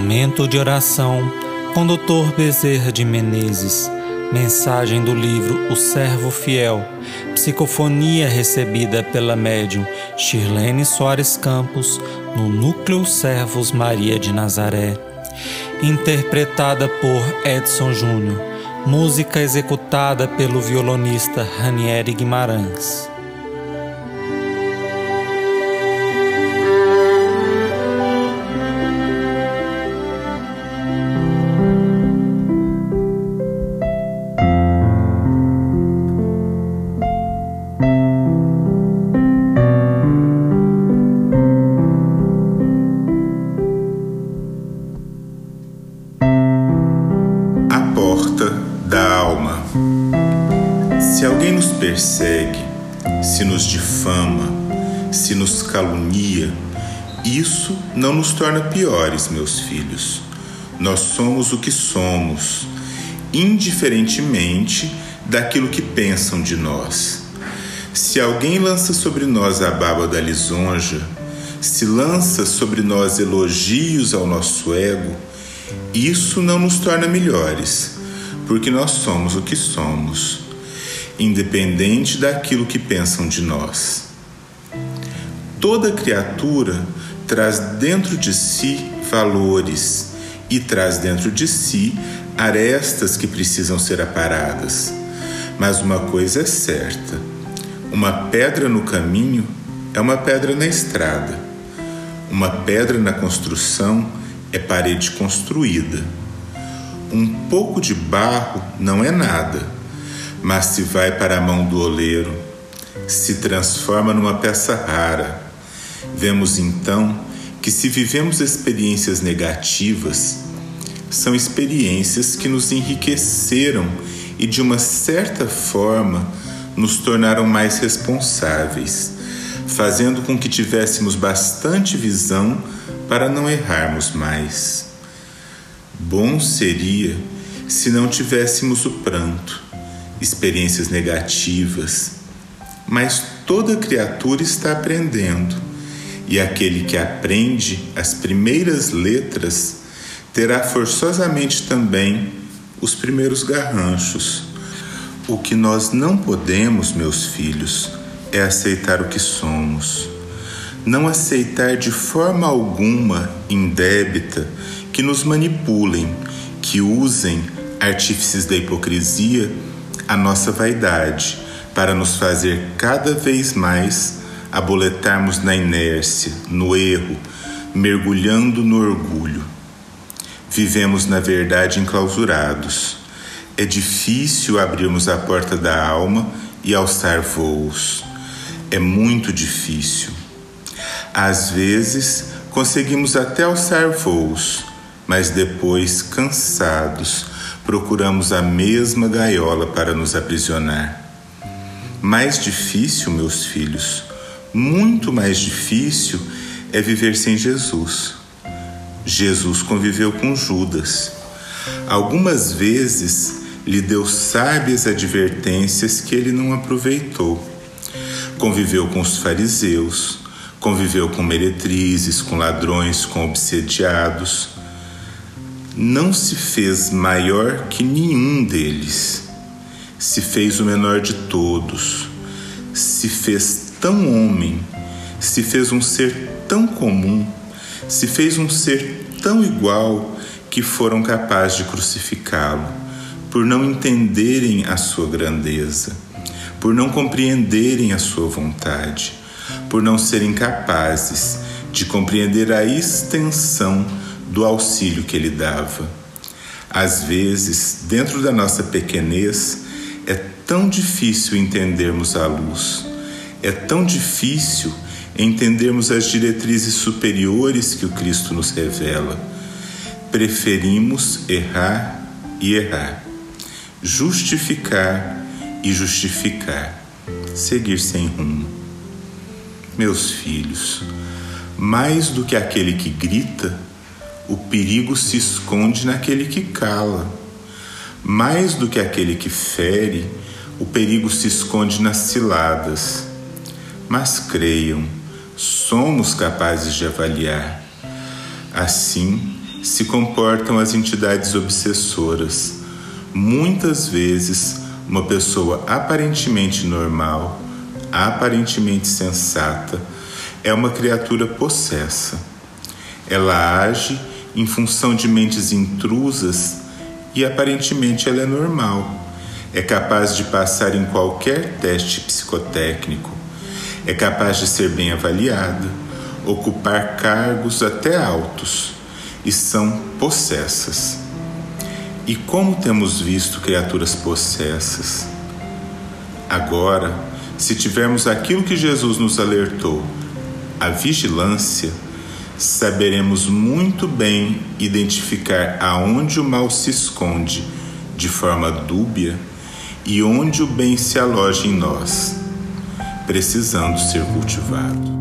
Momento de oração com Dr. Bezerra de Menezes. Mensagem do livro O Servo Fiel. Psicofonia recebida pela médium Shirlene Soares Campos no Núcleo Servos Maria de Nazaré. Interpretada por Edson Júnior. Música executada pelo violonista Ranieri Guimarães. Persegue, se nos difama, se nos calunia, isso não nos torna piores, meus filhos. Nós somos o que somos, indiferentemente daquilo que pensam de nós. Se alguém lança sobre nós a baba da lisonja, se lança sobre nós elogios ao nosso ego, isso não nos torna melhores, porque nós somos o que somos independente daquilo que pensam de nós. Toda criatura traz dentro de si valores e traz dentro de si arestas que precisam ser aparadas. Mas uma coisa é certa: uma pedra no caminho é uma pedra na estrada. Uma pedra na construção é parede construída. Um pouco de barro não é nada mas se vai para a mão do oleiro, se transforma numa peça rara. Vemos então que se vivemos experiências negativas, são experiências que nos enriqueceram e de uma certa forma nos tornaram mais responsáveis, fazendo com que tivéssemos bastante visão para não errarmos mais. Bom seria se não tivéssemos o pranto experiências negativas, mas toda criatura está aprendendo, e aquele que aprende as primeiras letras terá forçosamente também os primeiros garranchos. O que nós não podemos, meus filhos, é aceitar o que somos. Não aceitar de forma alguma indébita que nos manipulem, que usem artífices da hipocrisia a nossa vaidade para nos fazer cada vez mais aboletarmos na inércia, no erro, mergulhando no orgulho. Vivemos, na verdade, enclausurados. É difícil abrirmos a porta da alma e alçar voos. É muito difícil. Às vezes, conseguimos até alçar voos, mas depois, cansados, procuramos a mesma gaiola para nos aprisionar. Mais difícil, meus filhos, muito mais difícil é viver sem Jesus. Jesus conviveu com Judas. Algumas vezes lhe deu sábias advertências que ele não aproveitou. Conviveu com os fariseus, conviveu com meretrizes, com ladrões, com obsediados não se fez maior que nenhum deles, se fez o menor de todos, se fez tão homem, se fez um ser tão comum, se fez um ser tão igual que foram capazes de crucificá-lo, por não entenderem a sua grandeza, por não compreenderem a sua vontade, por não serem capazes de compreender a extensão do auxílio que ele dava. Às vezes, dentro da nossa pequenez, é tão difícil entendermos a luz, é tão difícil entendermos as diretrizes superiores que o Cristo nos revela. Preferimos errar e errar, justificar e justificar, seguir sem rumo. Meus filhos, mais do que aquele que grita, o perigo se esconde naquele que cala. Mais do que aquele que fere, o perigo se esconde nas ciladas. Mas creiam, somos capazes de avaliar. Assim, se comportam as entidades obsessoras. Muitas vezes, uma pessoa aparentemente normal, aparentemente sensata, é uma criatura possessa. Ela age em função de mentes intrusas e aparentemente ela é normal. É capaz de passar em qualquer teste psicotécnico. É capaz de ser bem avaliada, ocupar cargos até altos e são possessas. E como temos visto criaturas possessas? Agora, se tivermos aquilo que Jesus nos alertou, a vigilância, saberemos muito bem identificar aonde o mal se esconde de forma dúbia e onde o bem se aloja em nós, precisando ser cultivado.